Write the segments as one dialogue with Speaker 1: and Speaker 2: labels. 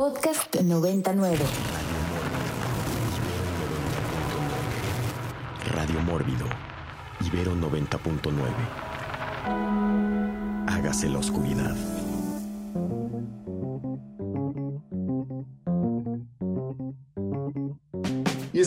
Speaker 1: Podcast 99.
Speaker 2: Radio Mórbido, Ibero 90.9. Hágase la oscuridad.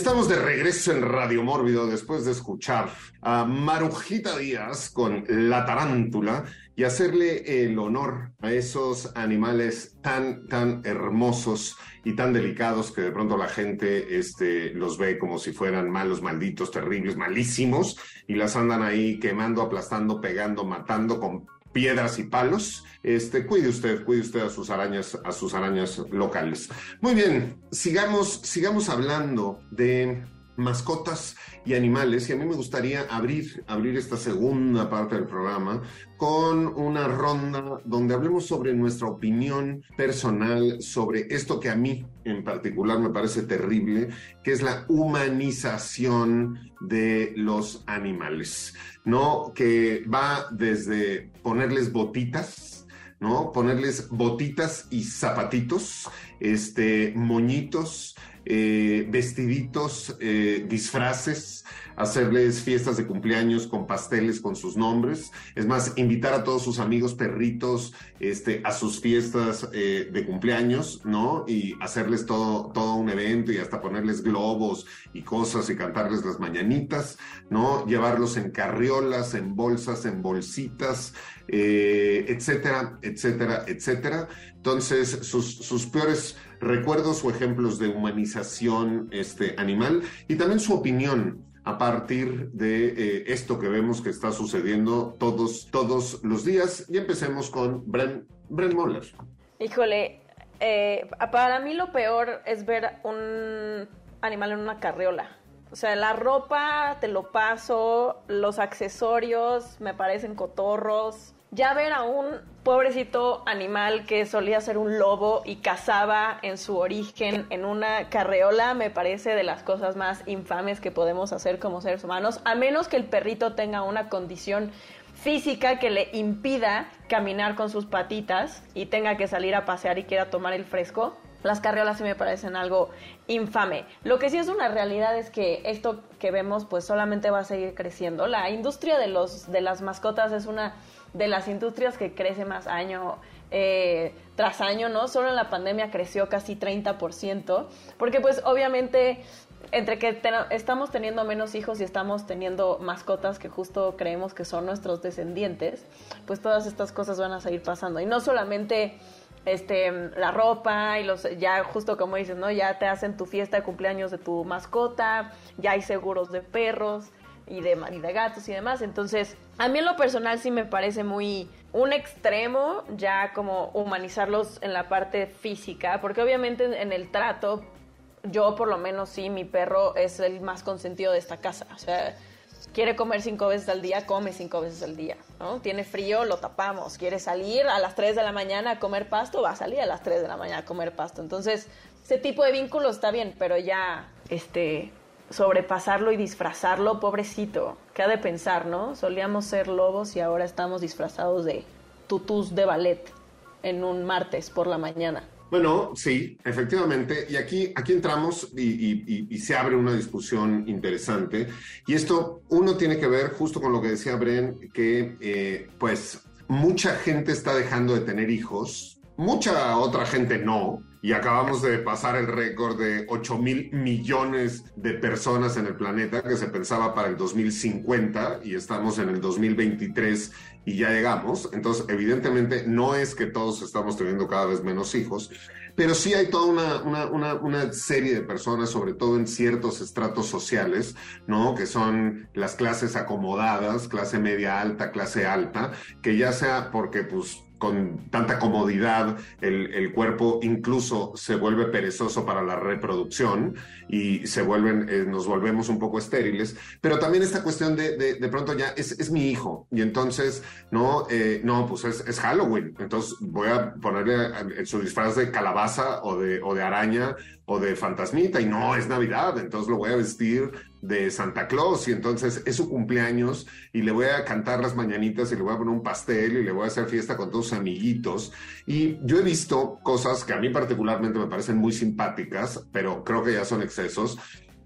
Speaker 3: Estamos de regreso en Radio Mórbido después de escuchar a Marujita Díaz con La Tarántula y hacerle el honor a esos animales tan, tan hermosos y tan delicados que de pronto la gente este, los ve como si fueran malos, malditos, terribles, malísimos y las andan ahí quemando, aplastando, pegando, matando con piedras y palos. Este, cuide usted, cuide usted a sus arañas, a sus arañas locales. Muy bien, sigamos, sigamos hablando de mascotas y animales y a mí me gustaría abrir, abrir esta segunda parte del programa con una ronda donde hablemos sobre nuestra opinión personal sobre esto que a mí en particular me parece terrible, que es la humanización de los animales, ¿no? Que va desde ponerles botitas, ¿no? Ponerles botitas y zapatitos, este, moñitos, eh, vestiditos, eh, disfraces, hacerles fiestas de cumpleaños con pasteles con sus nombres. Es más, invitar a todos sus amigos perritos este, a sus fiestas eh, de cumpleaños, ¿no? Y hacerles todo, todo un evento y hasta ponerles globos y cosas y cantarles las mañanitas, ¿no? Llevarlos en carriolas, en bolsas, en bolsitas, etcétera, etcétera, etcétera. Entonces, sus, sus peores recuerdos o ejemplos de humanización este, animal y también su opinión a partir de eh, esto que vemos que está sucediendo todos, todos los días. Y empecemos con Bren, Bren Moller.
Speaker 4: Híjole, eh, para mí lo peor es ver un animal en una carriola. O sea, la ropa te lo paso, los accesorios me parecen cotorros. Ya ver a un pobrecito animal que solía ser un lobo y cazaba en su origen en una carreola me parece de las cosas más infames que podemos hacer como seres humanos, a menos que el perrito tenga una condición física que le impida caminar con sus patitas y tenga que salir a pasear y quiera tomar el fresco. Las carriolas sí me parecen algo infame. Lo que sí es una realidad es que esto que vemos pues solamente va a seguir creciendo. La industria de los de las mascotas es una de las industrias que crece más año eh, tras año, ¿no? Solo en la pandemia creció casi 30%, porque pues obviamente entre que estamos teniendo menos hijos y estamos teniendo mascotas que justo creemos que son nuestros descendientes, pues todas estas cosas van a seguir pasando. Y no solamente este la ropa y los ya justo como dices, ¿no? Ya te hacen tu fiesta de cumpleaños de tu mascota, ya hay seguros de perros, y de, de gatos y demás. Entonces, a mí en lo personal sí me parece muy un extremo ya como humanizarlos en la parte física, porque obviamente en el trato, yo por lo menos sí, mi perro es el más consentido de esta casa. O sea, quiere comer cinco veces al día, come cinco veces al día, ¿no? Tiene frío, lo tapamos. Quiere salir a las 3 de la mañana a comer pasto, va a salir a las 3 de la mañana a comer pasto. Entonces, ese tipo de vínculo está bien, pero ya, este, sobrepasarlo y disfrazarlo, pobrecito. ¿Qué ha de pensar, no? Solíamos ser lobos y ahora estamos disfrazados de tutús de ballet en un martes por la mañana.
Speaker 3: Bueno, sí, efectivamente. Y aquí, aquí entramos y, se abre una discusión interesante. Y esto, uno tiene que ver justo con lo que decía Bren, que eh, pues mucha gente está dejando de tener hijos, mucha otra gente no y acabamos de pasar el récord de 8 mil millones de personas en el planeta que se pensaba para el 2050 y estamos en el 2023 y ya llegamos. Entonces, evidentemente, no es que todos estamos teniendo cada vez menos hijos, pero sí hay toda una, una, una, serie de personas, sobre todo en ciertos estratos sociales, ¿no? Que son las clases acomodadas, clase media alta, clase alta, que ya sea porque, pues, con tanta comodidad, el, cuerpo incluso se vuelve perezoso para la reproducción y se vuelven, eh, nos volvemos un poco estériles, pero también esta cuestión de, de, pronto ya es, mi hijo y entonces, no, eh, no, pues es, Halloween, entonces voy a ponerle su disfraz de calabaza o de, o de araña o de fantasmita y no es Navidad, entonces lo voy a vestir de Santa Claus y entonces es su cumpleaños y le voy a cantar las mañanitas y le voy a poner un pastel y le voy a hacer fiesta con todos sus amiguitos. Y yo he visto cosas que a mí particularmente me parecen muy simpáticas, pero creo que ya son excesos,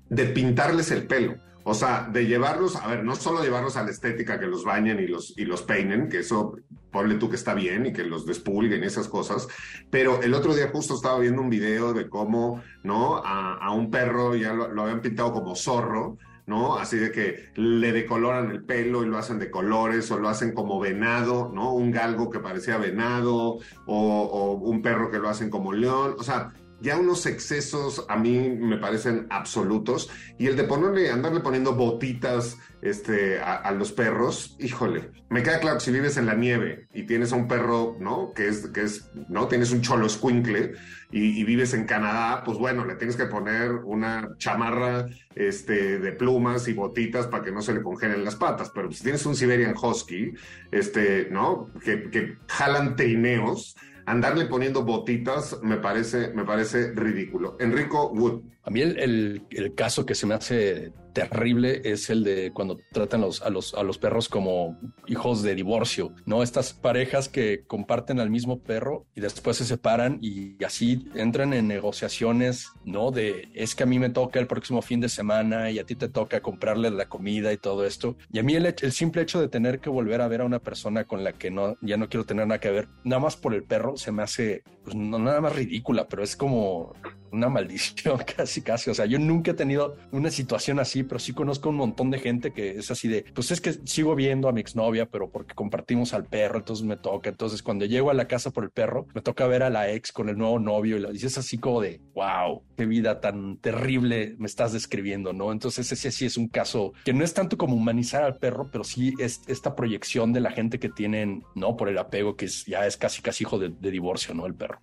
Speaker 3: de pintarles el pelo. O sea, de llevarlos, a ver, no solo llevarlos a la estética, que los bañen y los, y los peinen, que eso ponle tú que está bien y que los despulguen esas cosas, pero el otro día justo estaba viendo un video de cómo, ¿no? A, un perro ya lo, habían pintado como zorro, ¿no? Así de que le decoloran el pelo y lo hacen de colores o lo hacen como venado, ¿no? Un galgo que parecía venado o, o un perro que lo hacen como león, o sea, ya unos excesos a mí me parecen absolutos. Y el de ponerle, andarle poniendo botitas este, a, los perros, híjole, me queda claro que si vives en la nieve y tienes a un perro, ¿no? Que es, que es, ¿no? Tienes un cholo escuincle y, vives en Canadá, pues bueno, le tienes que poner una chamarra este, de plumas y botitas para que no se le congelen las patas. Pero si tienes un Siberian Husky, este, ¿no? Que, que jalan teineos, andarle poniendo botitas me parece, me parece ridículo. Enrico Wood.
Speaker 1: A mí el, el, caso que se me hace terrible es el de cuando tratan a, los, perros como hijos de divorcio, ¿no? Estas parejas que comparten al mismo perro y después se separan y así entran en negociaciones, ¿no? De es que a mí me toca el próximo fin de semana y a ti te toca comprarle la comida y todo esto. Y a mí el, el simple hecho de tener que volver a ver a una persona con la que no, ya no quiero tener nada que ver, nada más por el perro, se me hace, pues no nada más ridícula, pero es como una maldición casi, casi. O sea, yo nunca he tenido una situación así, pero sí conozco un montón de gente que es así de, pues es que sigo viendo a mi exnovia, pero porque compartimos al perro, entonces me toca. Entonces, cuando llego a la casa por el perro, me toca ver a la ex con el nuevo novio y lo dices así como de, wow, qué vida tan terrible me estás describiendo, ¿no? Entonces, ese sí es un caso que no es tanto como humanizar al perro, pero sí es esta proyección de la gente que tienen, ¿no? Por el apego, que es, ya es casi, casi hijo de, de divorcio, ¿no? El perro.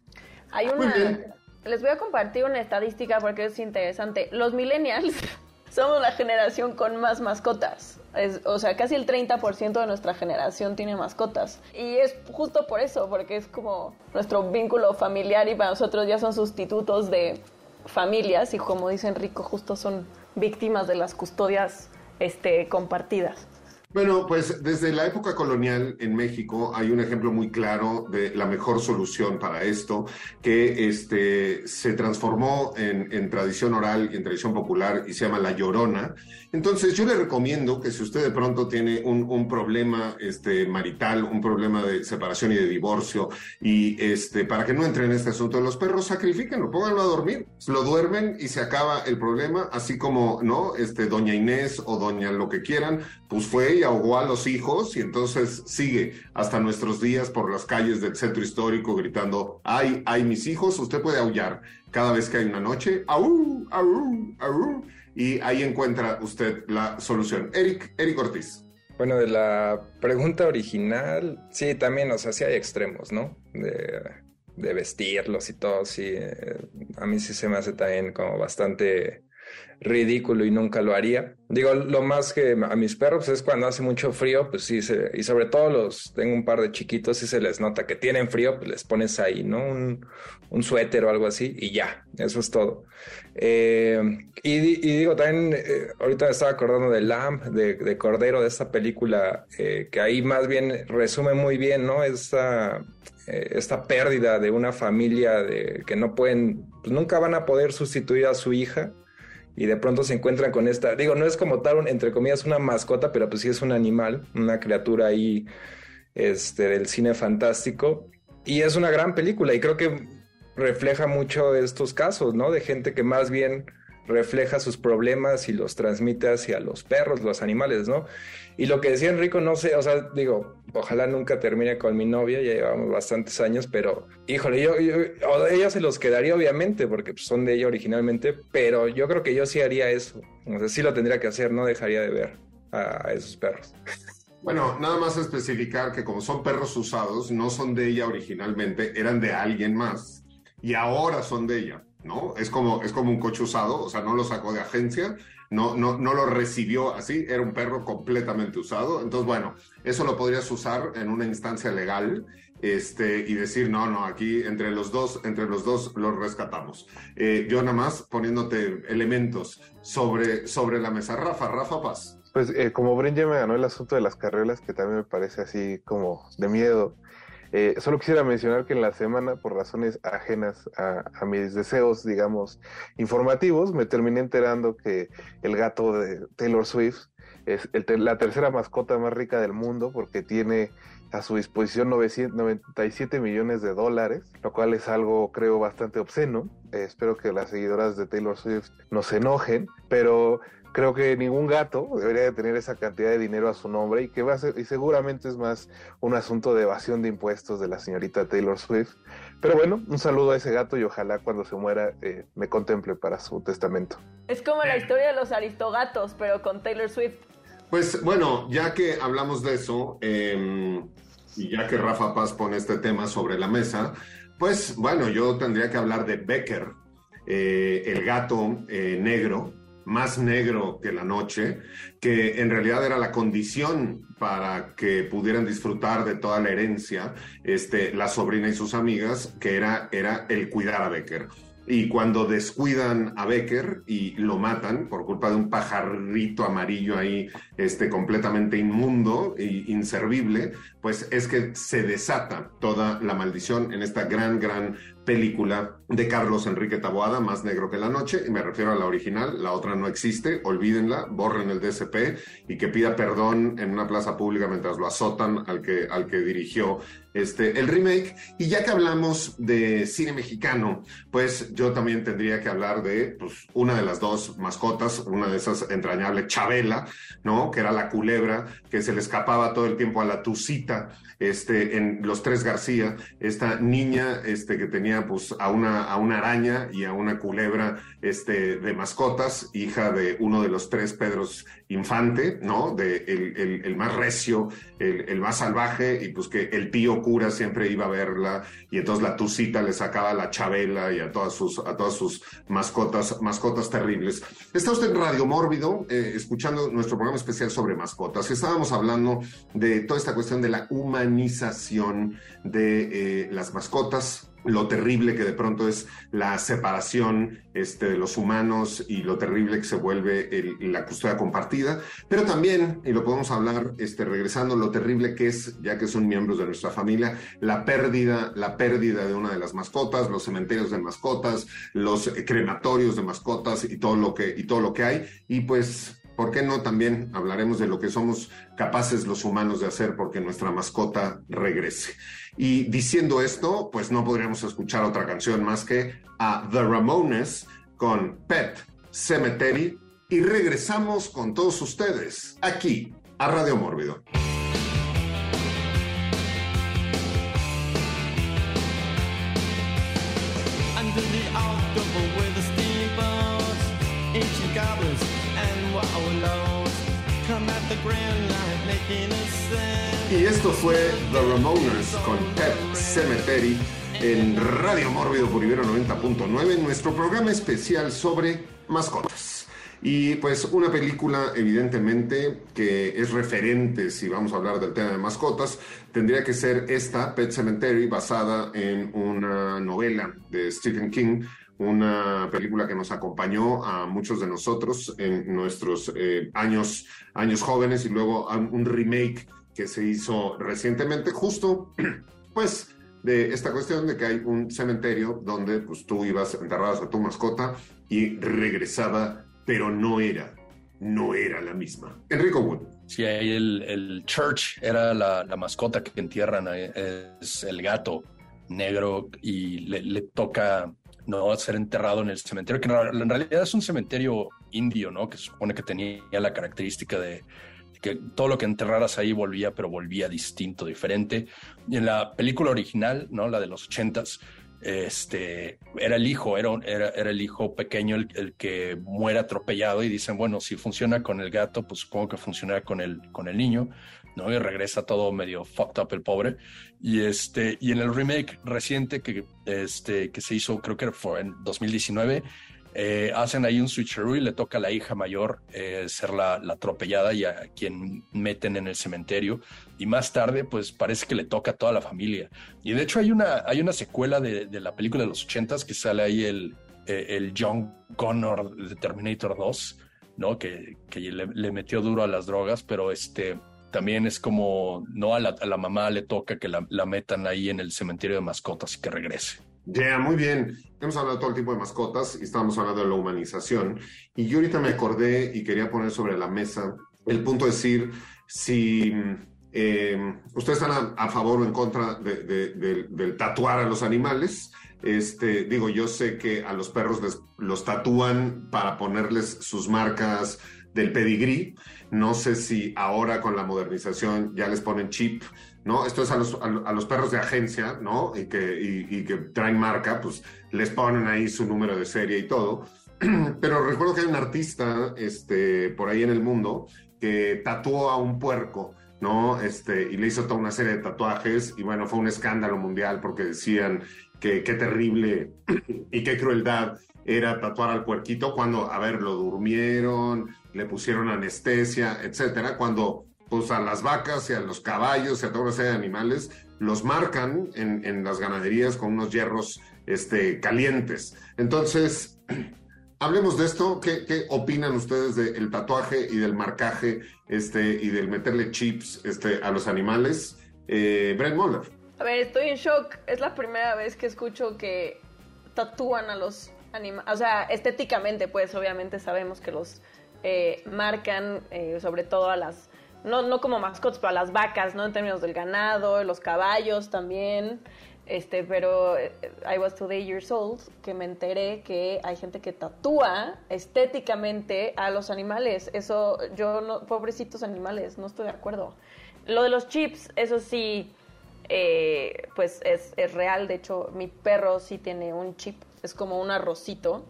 Speaker 4: Hay una les voy a compartir una estadística porque es interesante. Los millennials somos la generación con más mascotas. o sea, casi el 30% de nuestra generación tiene mascotas. Y es justo por eso, porque es como nuestro vínculo familiar y para nosotros ya son sustitutos de familias y como dice Enrico, justo son víctimas de las custodias este, compartidas.
Speaker 3: Bueno, pues desde la época colonial en México hay un ejemplo muy claro de la mejor solución para esto, que este, se transformó en, tradición oral y en tradición popular y se llama la llorona. Entonces yo le recomiendo que si usted de pronto tiene un, problema este, marital, un problema de separación y de divorcio, y este, para que no entre en este asunto de los perros, sacrifíquenlo, pónganlo a dormir, lo duermen y se acaba el problema, así como, ¿no? Este, doña Inés o doña lo que quieran, pues fue ahogó a los hijos y entonces sigue hasta nuestros días por las calles del centro histórico gritando, ay, ay, mis hijos, usted puede aullar cada vez que hay una noche, au, au, au, y ahí encuentra usted la solución. Eric, Eric Ortiz.
Speaker 5: Bueno, de la pregunta original, sí, también, o sea, sí hay extremos, ¿no? De, de vestirlos y todo, sí. Eh, a mí sí se me hace también como bastante ridículo y nunca lo haría. Digo, lo más que a mis perros es cuando hace mucho frío, pues sí, y sobre todo los, tengo un par de chiquitos y se les nota que tienen frío, pues les pones ahí, ¿no? Un, suéter o algo así y ya, eso es todo. Eh, y, digo, también, eh, ahorita me estaba acordando de Lamb, de, Cordero, de esta película, eh, que ahí más bien resume muy bien, ¿no? Esta, esta pérdida de una familia que no pueden, pues nunca van a poder sustituir a su hija y de pronto se encuentran con esta, digo, no es como tal, entre comillas, una mascota, pero pues sí es un animal, una criatura ahí este, del cine fantástico. Y es una gran película y creo que refleja mucho estos casos, ¿no? De gente que más bien refleja sus problemas y los transmite hacia los perros, los animales, ¿no? Y lo que decía Enrico, no sé, o sea, digo, ojalá nunca termine con mi novia, ya llevamos bastantes años, pero híjole, yo, yo ella se los quedaría obviamente, porque pues, son de ella originalmente, pero yo creo que yo sí haría eso, o sea, sí lo tendría que hacer, no dejaría de ver a, esos perros.
Speaker 3: Bueno, nada más especificar que como son perros usados, no son de ella originalmente, eran de alguien más y ahora son de ella. ¿No? Es como, es como un coche usado, o sea, no lo sacó de agencia, no, no, no lo recibió así, era un perro completamente usado. Entonces, bueno, eso lo podrías usar en una instancia legal este, y decir, no, no, aquí entre los dos, entre los dos los rescatamos. Eh, yo nada más poniéndote elementos sobre, sobre la mesa. Rafa, Rafa Paz.
Speaker 6: Pues eh, como Bren ya me ganó el asunto de las carreras, que también me parece así como de miedo. Eh, solo quisiera mencionar que en la semana, por razones ajenas a, mis deseos, digamos, informativos, me terminé enterando que el gato de Taylor Swift es la tercera mascota más rica del mundo porque tiene a su disposición 997 millones de dólares, lo cual es algo creo bastante obsceno. Eh, espero que las seguidoras de Taylor Swift no se enojen, pero creo que ningún gato debería de tener esa cantidad de dinero a su nombre y que va a ser, y seguramente es más un asunto de evasión de impuestos de la señorita Taylor Swift. Pero bueno, un saludo a ese gato y ojalá cuando se muera eh, me contemple para su testamento.
Speaker 4: Es como la historia de los aristogatos, pero con Taylor Swift.
Speaker 3: Pues bueno, ya que hablamos de eso, em, y ya que Rafa Paz pone este tema sobre la mesa, pues bueno, yo tendría que hablar de Becker, eh, el gato eh, negro, más negro que la noche, que en realidad era la condición para que pudieran disfrutar de toda la herencia, este, la sobrina y sus amigas, que era, era el cuidar a Becker. Y cuando descuidan a Becker y lo matan por culpa de un pajarrito amarillo ahí, este, completamente inmundo e inservible, pues es que se desata toda la maldición en esta gran, gran película de Carlos Enrique Taboada, Más Negro que la Noche, y me refiero a la original, la otra no existe, olvídenla, borren el DSP y que pida perdón en una plaza pública mientras lo azotan al que, al que dirigió este, el remake. Y ya que hablamos de cine mexicano, pues yo también tendría que hablar de pues, una de las dos mascotas, una de esas entrañables, Chabela, ¿no? Que era la culebra que se le escapaba todo el tiempo a la tucita este, en Los Tres García, esta niña este, que tenía pues, a, una, a una araña y a una culebra este, de mascotas, hija de uno de los tres Pedros Infante, ¿no? De el, el, más recio, el, más salvaje, y pues que el tío cura siempre iba a verla, y entonces la tucita le sacaba la chabela y a todas sus, a todas sus mascotas, mascotas terribles. Está usted en Radio Mórbido, eh, escuchando nuestro programa especial sobre mascotas. Estábamos hablando de toda esta cuestión de la humanización de eh, las mascotas, lo terrible que de pronto es la separación este, de los humanos y lo terrible que se vuelve la custodia compartida, pero también, y lo podemos hablar este, regresando, lo terrible que es, ya que son miembros de nuestra familia, la pérdida, la pérdida de una de las mascotas, los cementerios de mascotas, los crematorios de mascotas y todo lo que, y todo lo que hay, y pues ¿Por qué no también hablaremos de lo que somos capaces los humanos de hacer porque nuestra mascota regrese? Y diciendo esto, pues no podríamos escuchar otra canción más que a The Ramones con Pet Cemetery y regresamos con todos ustedes aquí a Radio Mórbido. Y esto fue The Ramones con Pet Cemetery en Radio Mórbido por Ibero 90.9, nuestro programa especial sobre mascotas. Y pues una película evidentemente que es referente si vamos a hablar del tema de mascotas, tendría que ser esta, Pet Cemetery, basada en una novela de Stephen King una película que nos acompañó a muchos de nosotros en nuestros eh, años, años jóvenes y luego un remake que se hizo recientemente, justo pues de esta cuestión de que hay un cementerio donde pues tú ibas, enterrabas a tu mascota y regresaba, pero no era, no era la misma. Enrico Wood.
Speaker 1: Sí, ahí el, el Church era la, la, mascota que entierran, es el gato negro y le toca no ser enterrado en el cementerio, que en realidad es un cementerio indio, ¿no? Que supone que tenía la característica de que todo lo que enterraras ahí volvía, pero volvía distinto, diferente. Y en la película original, ¿no? La de los ochentas, este, era el hijo, era, era, el hijo pequeño el, el, que muere atropellado y dicen, bueno, si funciona con el gato, pues supongo que funcionará con el, con el niño. ¿No? Y regresa todo medio fucked up el pobre. Y este, y en el remake reciente que, este, que se hizo, creo que fue en 2019, eh, hacen ahí un switcheroo y le toca a la hija mayor eh, ser la, la, atropellada y a quien meten en el cementerio. Y más tarde, pues parece que le toca a toda la familia. Y de hecho hay una, hay una secuela de, de la película de los ochentas que sale ahí el, eh, el John Connor de Terminator 2, ¿no? Que, que le, le, metió duro a las drogas, pero este también es como, no, a la, mamá le toca que la, metan ahí en el cementerio de mascotas y que regrese.
Speaker 3: Ya, yeah, muy bien. Hemos hablado de todo el tipo de mascotas y estábamos hablando de la humanización. Y yo ahorita me acordé y quería poner sobre la mesa el punto de decir si eh, ustedes están a, favor o en contra de, del tatuar a los animales. Este, digo, yo sé que a los perros les, los tatúan para ponerles sus marcas del pedigrí. No sé si ahora con la modernización ya les ponen chip ¿no? Esto es a los, a, los perros de agencia, ¿no? Y que, y, que traen marca, pues les ponen ahí su número de serie y todo. Pero recuerdo que hay un artista este, por ahí en el mundo que tatuó a un puerco, ¿no? Este, y le hizo toda una serie de tatuajes y bueno, fue un escándalo mundial porque decían que qué terrible y qué crueldad era tatuar al puerquito cuando, a ver, lo durmieron, le pusieron anestesia, etcétera, cuando pues a las vacas y a los caballos y a toda una serie de animales los marcan en, en las ganaderías con unos hierros este, calientes. Entonces, hablemos de esto. ¿Qué, ¿Qué, opinan ustedes del tatuaje y del marcaje este, y del meterle chips este, a los animales? Eh, Brent Moller.
Speaker 4: A ver, estoy en shock. Es la primera vez que escucho que tatúan a los O sea, estéticamente, pues obviamente sabemos que los eh, marcan, eh, sobre todo a las no, no como mascotas, pero a las vacas, ¿no? En términos del ganado, los caballos también. Este, pero eh, I was today years old que me enteré que hay gente que tatúa estéticamente a los animales. Eso, yo no, pobrecitos animales, no estoy de acuerdo. Lo de los chips, eso sí, pues es, es, real. De hecho, mi perro sí tiene un chip, es como un arrocito.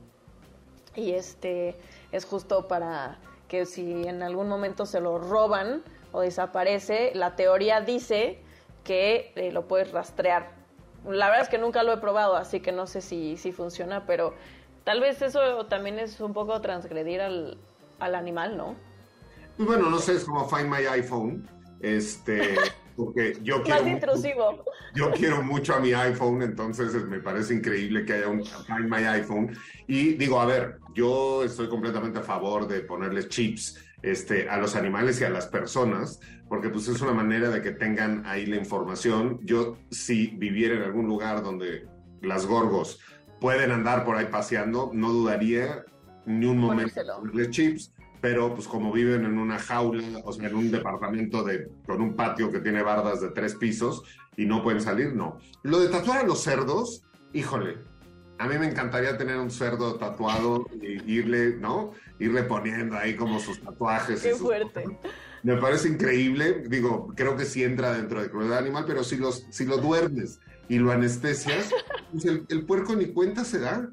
Speaker 4: Y este es justo para que si en algún momento se lo roban o desaparece, la teoría dice que eh, lo puedes rastrear. La verdad es que nunca lo he probado, así que no sé si, si funciona, pero tal vez eso también es un poco transgredir al, al animal, ¿no?
Speaker 3: Pues bueno, no sé, es como Find My iPhone. Este, porque yo quiero.
Speaker 4: Más intrusivo.
Speaker 3: Mucho, yo quiero mucho a mi iPhone, entonces me parece increíble que haya un Find My iPhone. Y digo, a ver, yo estoy completamente a favor de ponerles chips este, a los animales y a las personas, porque pues es una manera de que tengan ahí la información. Yo, si viviera en algún lugar donde las gorgos pueden andar por ahí paseando, no dudaría ni un momento ponerles chips pero pues como viven en una jaula, o sea, en un departamento de, con un patio que tiene bardas de tres pisos y no pueden salir, no. Lo de tatuar a los cerdos, híjole, a mí me encantaría tener un cerdo tatuado e irle, ¿no? Irle poniendo ahí como sus tatuajes.
Speaker 4: Qué fuerte.
Speaker 3: Me parece increíble, digo, creo que sí entra dentro de crueldad animal, pero si, los, si lo duermes y lo anestesias, pues el, el, puerco ni cuenta se da,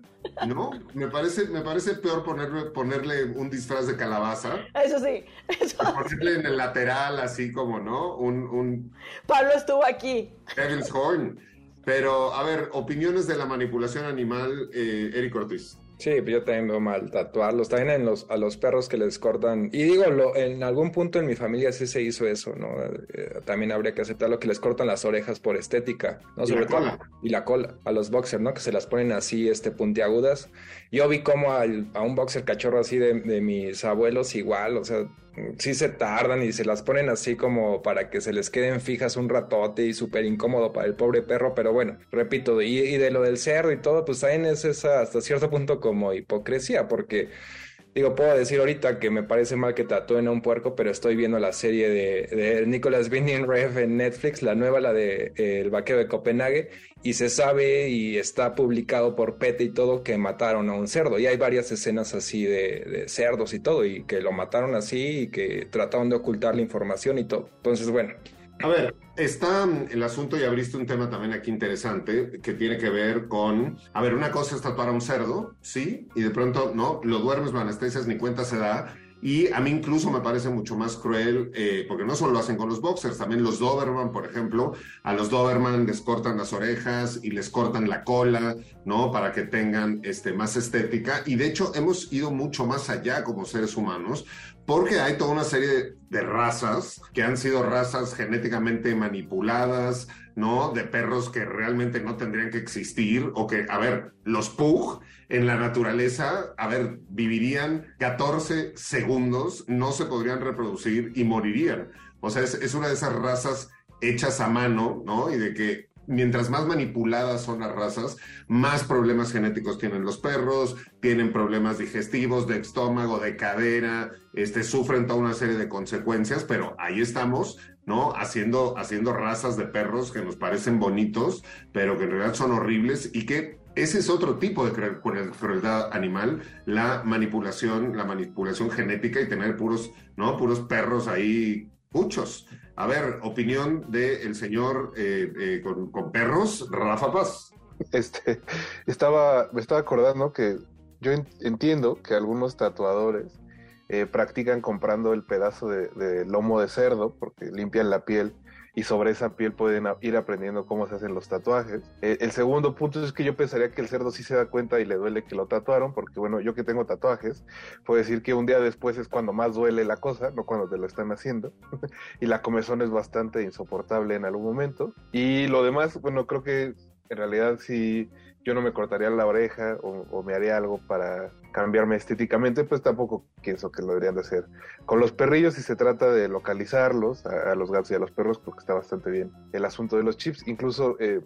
Speaker 3: ¿no? Me parece, me parece peor ponerle, ponerle un disfraz de calabaza.
Speaker 4: Eso sí. Eso
Speaker 3: ponerle en el lateral, así como, ¿no? Un, un...
Speaker 4: Pablo estuvo aquí.
Speaker 3: Devil's Horn. Pero, a ver, opiniones de la manipulación animal, eh, Eric Ortiz.
Speaker 5: Sí, yo también veo mal tatuarlos. También en los, a los perros que les cortan. Y digo, lo, en algún punto en mi familia sí se hizo eso, ¿no? Eh, también habría que aceptar lo que les cortan las orejas por estética, ¿no?
Speaker 3: Y
Speaker 5: Sobre
Speaker 3: la
Speaker 5: todo.
Speaker 3: cola.
Speaker 5: Y la cola. A los boxers, ¿no? Que se las ponen así, este, puntiagudas. Yo vi como al, a un boxer cachorro así de, de mis abuelos igual, o sea, sí se tardan y se las ponen así como para que se les queden fijas un ratote y súper incómodo para el pobre perro, pero bueno, repito, y, y, de lo del cerdo y todo, pues también es esa hasta cierto punto como hipocresía, porque digo, puedo decir ahorita que me parece mal que tatúen a un puerco, pero estoy viendo la serie de, de Nicolas Winding Rev en Netflix, la nueva, la de eh, El vaquero de Copenhague, y se sabe y está publicado por Pete y todo que mataron a un cerdo. Y hay varias escenas así de, de, cerdos y todo, y que lo mataron así y que trataron de ocultar la información y todo. Entonces, bueno.
Speaker 3: A ver, está el asunto y abriste un tema también aquí interesante que tiene que ver con, a ver, una cosa es tatuar a un cerdo, sí, y de pronto no, lo duermes, lo anestesias, ni cuenta se da. Y a mí incluso me parece mucho más cruel, eh, porque no solo lo hacen con los boxers, también los Doberman, por ejemplo, a los Doberman les cortan las orejas y les cortan la cola, ¿no? Para que tengan este, más estética. Y de hecho hemos ido mucho más allá como seres humanos, porque hay toda una serie de razas que han sido razas genéticamente manipuladas, ¿no? De perros que realmente no tendrían que existir o que, a ver, los Pug en la naturaleza, a ver, vivirían 14 segundos, no se podrían reproducir y morirían. O sea, es, es una de esas razas hechas a mano, ¿no? Y de que mientras más manipuladas son las razas, más problemas genéticos tienen los perros, tienen problemas digestivos, de estómago, de cadera, este, sufren toda una serie de consecuencias, pero ahí estamos, ¿no? Haciendo, haciendo razas de perros que nos parecen bonitos, pero que en realidad son horribles y que ese es otro tipo de crueldad animal, la manipulación, la manipulación genética y tener puros, ¿no? Puros perros ahí muchos. A ver, opinión del señor eh, eh, con, perros, Rafa Paz.
Speaker 6: Este, estaba, me estaba acordando que yo entiendo que algunos tatuadores eh, practican comprando el pedazo de, lomo de cerdo porque limpian la piel y sobre esa piel pueden ir aprendiendo cómo se hacen los tatuajes. Eh, el segundo punto es que yo pensaría que el cerdo sí se da cuenta y le duele que lo tatuaron, porque bueno, yo que tengo tatuajes, puedo decir que un día después es cuando más duele la cosa, no cuando te lo están haciendo, y la comezón es bastante insoportable en algún momento. Y lo demás, bueno, creo que en realidad sí yo no me cortaría la oreja o, me haría algo para cambiarme estéticamente, pues tampoco pienso que lo deberían de hacer. Con los perrillos, si se trata de localizarlos, a, los gatos y a los perros, porque está bastante bien el asunto de los chips. Incluso eh,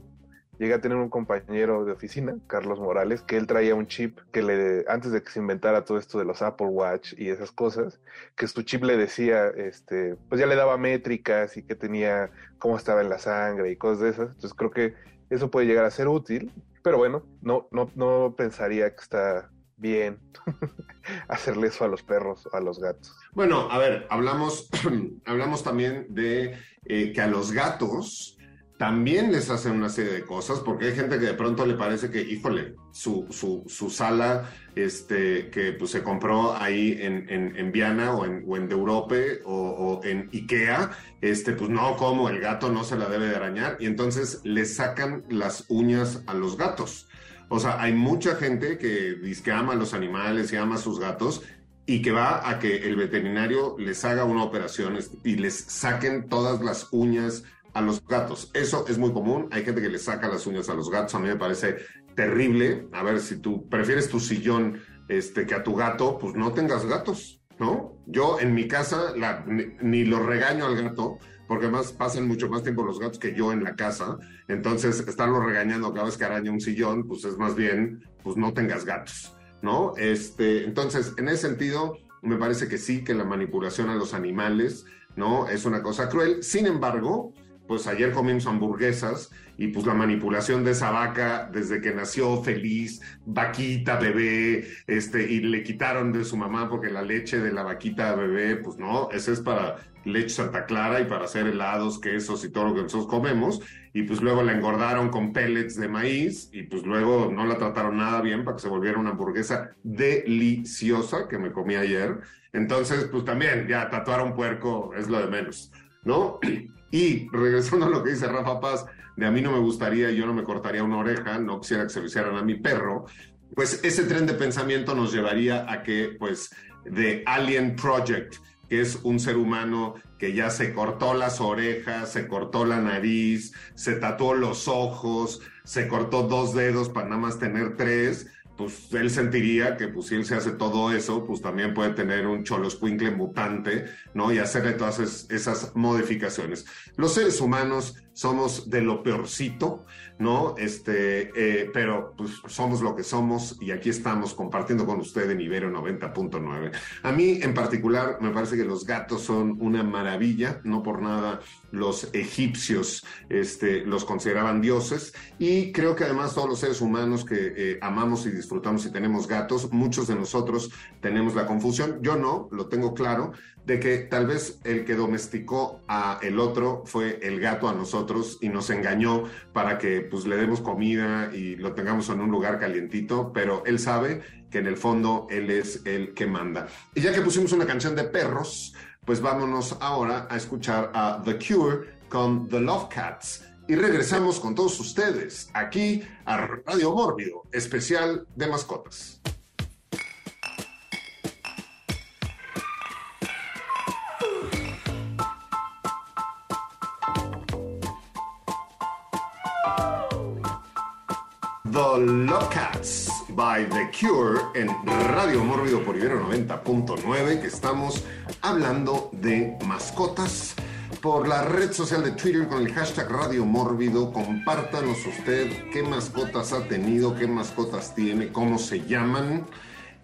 Speaker 6: llegué a tener un compañero de oficina, Carlos Morales, que él traía un chip que le, antes de que se inventara todo esto de los Apple Watch y esas cosas, que su chip le decía, este, pues ya le daba métricas y que tenía cómo estaba en la sangre y cosas de esas. Entonces creo que eso puede llegar a ser útil pero bueno, no, no, no pensaría que está bien hacerle eso a los perros a los gatos.
Speaker 3: Bueno, a ver, hablamos, hablamos también de eh, que a los gatos también les hacen una serie de cosas, porque hay gente que de pronto le parece que, híjole, su, su, su sala este, que pues, se compró ahí en, en, en Viana o en, o en Europe o, en Ikea, este, pues no, como el gato no se la debe de arañar, y entonces le sacan las uñas a los gatos. O sea, hay mucha gente que dice que ama a los animales y ama a sus gatos y que va a que el veterinario les haga una operación y les saquen todas las uñas a los gatos. Eso es muy común. Hay gente que le saca las uñas a los gatos. A mí me parece terrible. A ver, si tú prefieres tu sillón este, que a tu gato, pues no tengas gatos, ¿no? Yo en mi casa ni, lo regaño al gato, porque además pasan mucho más tiempo los gatos que yo en la casa. Entonces, estarlo regañando cada vez que araña un sillón, pues es más bien, pues no tengas gatos, ¿no? Este, entonces, en ese sentido, me parece que sí, que la manipulación a los animales, ¿no? Es una cosa cruel. Sin embargo, pues ayer comimos hamburguesas y pues la manipulación de esa vaca desde que nació feliz, vaquita, bebé, este, y le quitaron de su mamá porque la leche de la vaquita bebé, pues no, esa es para leche Santa Clara y para hacer helados, quesos y todo lo que nosotros comemos, y pues luego la engordaron con pellets de maíz y pues luego no la trataron nada bien para que se volviera una hamburguesa deliciosa que me comí ayer. Entonces, pues también, ya tatuar a un puerco es lo de menos, ¿no? Y regresando a lo que dice Rafa Paz, de a mí no me gustaría, yo no me cortaría una oreja, no quisiera que se lo hicieran a mi perro, pues ese tren de pensamiento nos llevaría a que, pues, de Alien Project, que es un ser humano que ya se cortó las orejas, se cortó la nariz, se tatuó los ojos, se cortó dos dedos para nada más tener tres, pues él sentiría que pues si él se hace todo eso, pues también puede tener un choloscuincle mutante, ¿no? Y hacerle todas esas modificaciones. Los seres humanos somos de lo peorcito, ¿no? Este, eh, pero pues somos lo que somos y aquí estamos compartiendo con usted en Ibero 90.9. A mí en particular me parece que los gatos son una maravilla, no por nada los egipcios este, los consideraban dioses y creo que además todos los seres humanos que eh, amamos y disfrutamos y tenemos gatos, muchos de nosotros tenemos la confusión, yo no, lo tengo claro, de que tal vez el que domesticó a el otro fue el gato a nosotros y nos engañó para que pues le demos comida y lo tengamos en un lugar calientito, pero él sabe que en el fondo él es el que manda. Y ya que pusimos una canción de perros, pues vámonos ahora a escuchar a The Cure con The Love Cats. Y regresamos con todos ustedes aquí a Radio Mórbido, especial de mascotas. The Love Cats by The Cure en Radio Mórbido por Ibero 90.9 que estamos hablando de mascotas por la red social de Twitter con el hashtag Radio Mórbido. Compártanos usted qué mascotas ha tenido, qué mascotas tiene, cómo se llaman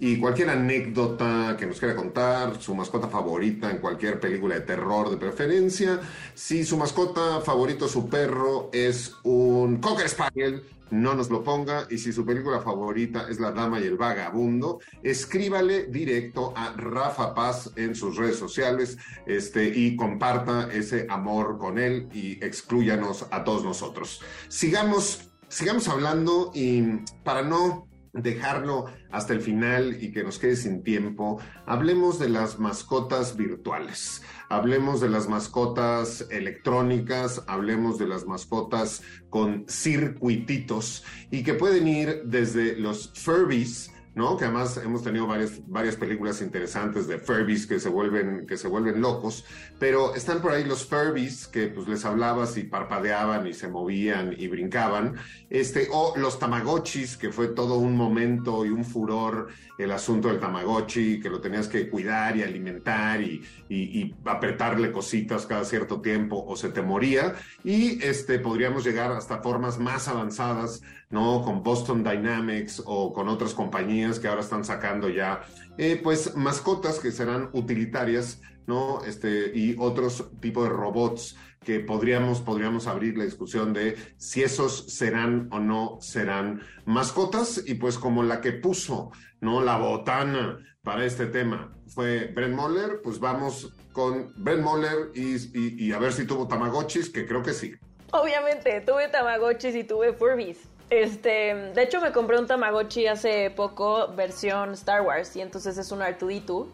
Speaker 3: y cualquier anécdota que nos quiera contar, su mascota favorita en cualquier película de terror de preferencia. Si su mascota favorito, su perro, es un Cocker Spaniel, no nos lo ponga. Y si su película favorita es La Dama y el Vagabundo, escríbale directo a Rafa Paz en sus redes sociales este, y comparta ese amor con él y excluyanos a todos nosotros. Sigamos, sigamos hablando y para no dejarlo hasta el final y que nos quede sin tiempo, hablemos de las mascotas virtuales, hablemos de las mascotas electrónicas, hablemos de las mascotas con circuititos y que pueden ir desde los Furbies, ¿no? Que además hemos tenido varias, varias películas interesantes de Furbies que se vuelven, que se vuelven locos, pero están por ahí los Furbies que pues les hablabas y parpadeaban y se movían y brincaban, este, o los Tamagotchis, que fue todo un momento y un furor el asunto del Tamagotchi, que lo tenías que cuidar y alimentar y, y, y apretarle cositas cada cierto tiempo o se te moría, y este, podríamos llegar hasta formas más avanzadas ¿no? Con Boston Dynamics o con otras compañías que ahora están sacando ya, eh, pues, mascotas que serán utilitarias, ¿no? Este, y otros tipos de robots que podríamos, podríamos abrir la discusión de si esos serán o no serán mascotas y pues como la que puso, ¿no? La botana para este tema fue Brent Moller, pues vamos con Brent Moller y, y, y a ver si tuvo Tamagotchis, que creo que sí.
Speaker 4: Obviamente, tuve Tamagotchis y tuve Furbies. Este, de hecho me compré un Tamagotchi hace poco, versión Star Wars, y entonces es un R2D2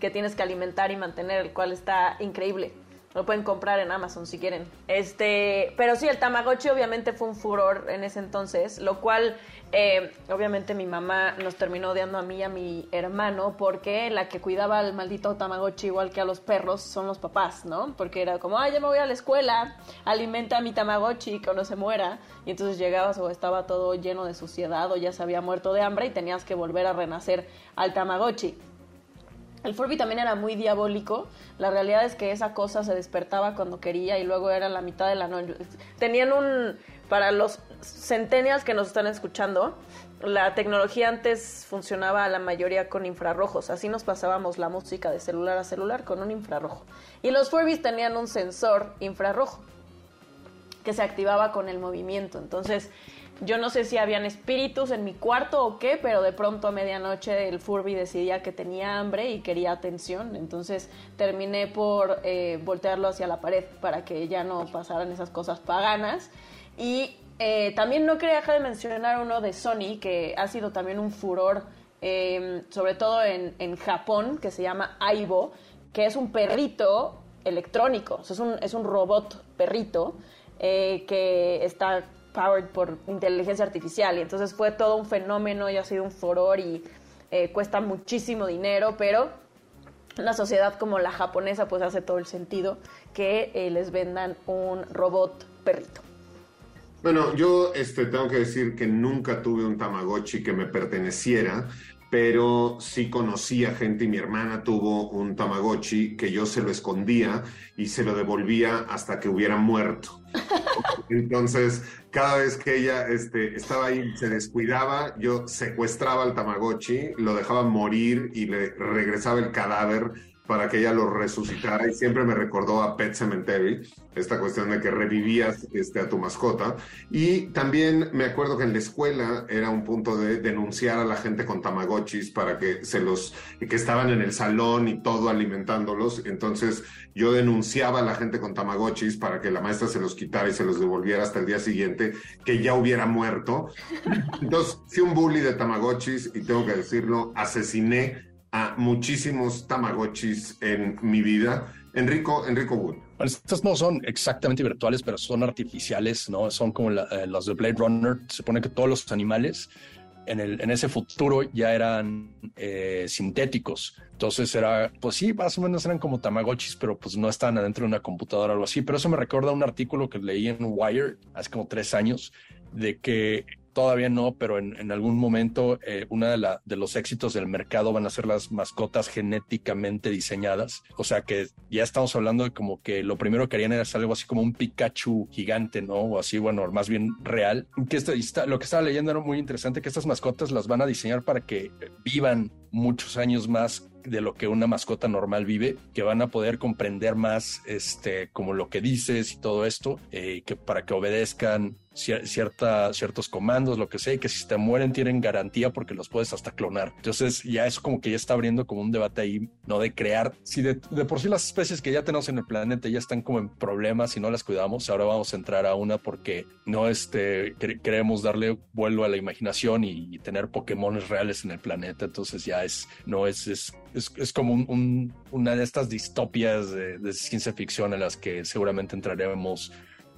Speaker 4: que tienes que alimentar y mantener, el cual está increíble. Lo pueden comprar en Amazon si quieren. Este, pero sí, el Tamagotchi obviamente fue un furor en ese entonces, lo cual eh, obviamente mi mamá nos terminó odiando a mí y a mi hermano porque la que cuidaba al maldito Tamagotchi igual que a los perros son los papás, ¿no? Porque era como, ay, ya me voy a la escuela, alimenta a mi Tamagotchi que no se muera. Y entonces llegabas o estaba todo lleno de suciedad o ya se había muerto de hambre y tenías que volver a renacer al Tamagotchi. El Furby también era muy diabólico. La realidad es que esa cosa se despertaba cuando quería y luego era la mitad de la noche. Tenían un. Para los centennials que nos están escuchando, la tecnología antes funcionaba la mayoría con infrarrojos. Así nos pasábamos la música de celular a celular con un infrarrojo. Y los Furbies tenían un sensor infrarrojo que se activaba con el movimiento. Entonces yo no sé si habían espíritus en mi cuarto o qué, pero de pronto a medianoche el Furby decidía que tenía hambre y quería atención. Entonces terminé por eh, voltearlo hacia la pared para que ya no pasaran esas cosas paganas. Y eh, también no quería dejar de mencionar uno de Sony, que ha sido también un furor, eh, sobre todo en, en, Japón, que se llama Aibo, que es un perrito electrónico. Es, un, es un robot perrito que está powered por inteligencia artificial. Y entonces fue todo un fenómeno y ha sido un furor y eh, cuesta muchísimo dinero, pero una sociedad como la japonesa pues hace todo el sentido que eh, les vendan un robot perrito.
Speaker 3: Bueno, yo este, tengo que decir que nunca tuve un Tamagotchi que me perteneciera, pero sí conocía gente y mi hermana tuvo un Tamagotchi que yo se lo escondía y se lo devolvía hasta que hubiera muerto. Entonces, cada vez que ella este, estaba ahí, se descuidaba, yo secuestraba al Tamagotchi, lo dejaba morir y le regresaba el cadáver para que ella lo resucitara y siempre me recordó a Pet Cemetery, esta cuestión de que revivías este, a tu mascota. Y también me acuerdo que en la escuela era un punto de denunciar a la gente con tamagotchis para que se los, que estaban en el salón y todo alimentándolos. Entonces yo denunciaba a la gente con tamagotchis para que la maestra se los quitara y se los devolviera hasta el día siguiente, que ya hubiera muerto. Entonces fui un bully de tamagotchis y tengo que decirlo, asesiné a muchísimos tamagotchis en mi vida. Enrico, Enrico Wood.
Speaker 1: Bueno, estos no son exactamente virtuales, pero son artificiales, ¿no? Son como eh, los de Blade Runner. Se supone que todos los animales en, ese futuro ya eran eh, sintéticos. Entonces era, pues sí, más o menos eran como tamagotchis, pero pues no estaban adentro de una computadora o algo así. Pero eso me recuerda un artículo que leí en Wire hace como tres años de que todavía no, pero en, algún momento eh, uno de, de los éxitos del mercado van a ser las mascotas genéticamente diseñadas. O sea que ya estamos hablando de como que lo primero que harían era algo así como un Pikachu gigante, ¿no? O así, bueno, más bien real. Que lo que estaba leyendo era muy interesante, que estas mascotas las van a diseñar para que vivan muchos años más de lo que una mascota normal vive, que van a poder comprender más este, como lo que dices y todo esto, eh, que para que obedezcan cierta, ciertos comandos, lo que sea, y que si te mueren tienen garantía porque los puedes hasta clonar. Entonces ya eso como que ya está abriendo como un debate ahí, ¿no? De crear, si de, por sí las especies que ya tenemos en el planeta ya están como en problemas y no las cuidamos, ahora vamos a entrar a una porque no este, queremos darle vuelo a la imaginación y, tener Pokémones reales en el planeta, entonces ya es, no es, es, es, como un, una de estas distopias de, de ciencia ficción en las que seguramente entraremos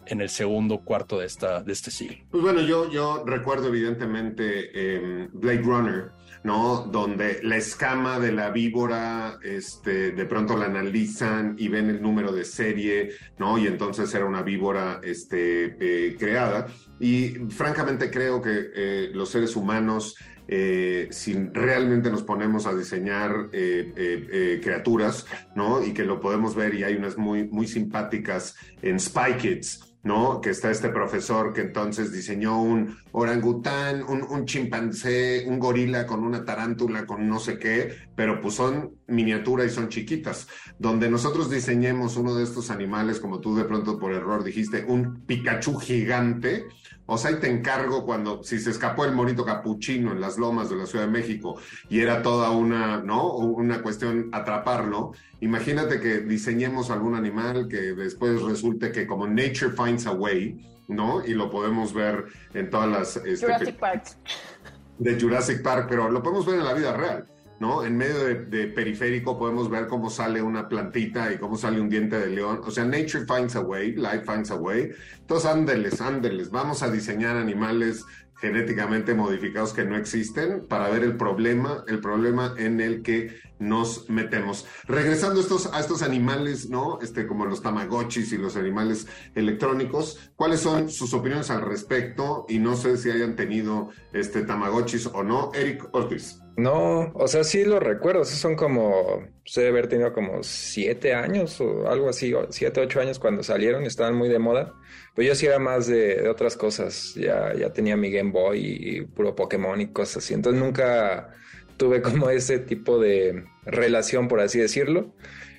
Speaker 1: en el segundo cuarto de, esta, de este siglo.
Speaker 3: Pues bueno, yo, yo recuerdo evidentemente eh, Blade Runner, ¿no? Donde la escama de la víbora, este, de pronto la analizan y ven el número de serie, ¿no? Y entonces era una víbora este, eh, creada. Y francamente creo que eh, los seres humanos, eh, si realmente nos ponemos a diseñar criaturas, ¿no? Y que lo podemos ver y hay unas muy, muy simpáticas en Spy Kids, ¿no? Que está este profesor que entonces diseñó un orangután, un, chimpancé, un gorila con una tarántula, con no sé qué, pero pues son miniatura y son chiquitas. Donde nosotros diseñemos uno de estos animales, como tú de pronto por error dijiste, un Pikachu gigante, o sea, y te encargo cuando, si se escapó el monito capuchino en las lomas de la Ciudad de México y era toda una, ¿no? Una cuestión atraparlo. Imagínate que diseñemos algún animal que después resulte que como Nature Finds a Way, ¿no? Y lo podemos ver en todas las...
Speaker 4: Este, Jurassic Park.
Speaker 3: De Jurassic Park, pero lo podemos ver en la vida real. ¿No? En medio de, periférico podemos ver cómo sale una plantita y cómo sale un diente de león. O sea, nature finds a way, life finds a way. Entonces, ándeles, ándeles. Vamos a diseñar animales genéticamente modificados que no existen para ver el problema, el problema en el que nos metemos. Regresando estos, a estos animales, ¿no? Este, como los tamagotchis y los animales electrónicos, ¿cuáles son sus opiniones al respecto? Y no sé si hayan tenido este tamagotchis o no. Eric Ortiz.
Speaker 5: No, o sea, sí lo recuerdo, son como, se debe haber tenido como siete años o algo así, siete, ocho años cuando salieron, estaban muy de moda, pero yo sí era más de, otras cosas, ya, ya tenía mi Game Boy y, puro Pokémon y cosas así, entonces nunca tuve como ese tipo de relación, por así decirlo,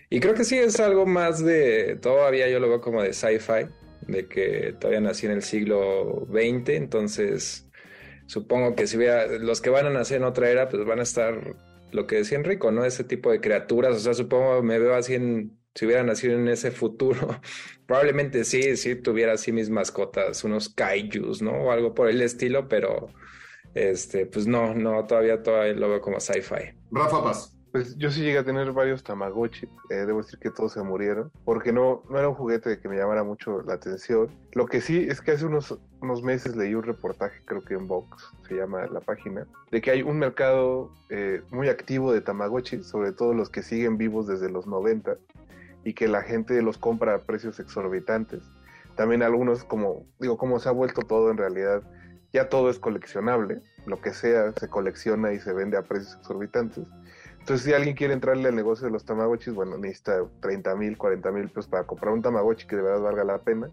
Speaker 5: y creo que sí es algo más de, todavía yo lo veo como de sci-fi, de que todavía nací en el siglo XX, entonces supongo que si hubiera, los que van a nacer en otra era, pues van a estar lo que decía Enrico, ¿no? Ese tipo de criaturas, o sea, supongo me veo así en, si hubiera nacido en ese futuro, probablemente sí, sí tuviera así mis mascotas, unos kaijus, ¿no? O algo por el estilo, pero este, pues no, no, todavía, todavía lo veo como sci-fi.
Speaker 3: Rafa Paz.
Speaker 6: Pues yo sí llegué a tener varios Tamagotchi, eh, debo decir que todos se murieron, porque no, no era un juguete que me llamara mucho la atención. Lo que sí es que hace unos, unos meses leí un reportaje, creo que en Vox se llama la página, de que hay un mercado eh, muy activo de Tamagotchi, sobre todo los que siguen vivos desde los 90, y que la gente los compra a precios exorbitantes. También algunos, como digo, como se ha vuelto todo en realidad, ya todo es coleccionable, lo que sea se colecciona y se vende a precios exorbitantes entonces, si alguien quiere entrarle al negocio de los tamagotchis, bueno, necesita 30 mil, 40 mil pesos para comprar un tamagotchi que de verdad valga la pena.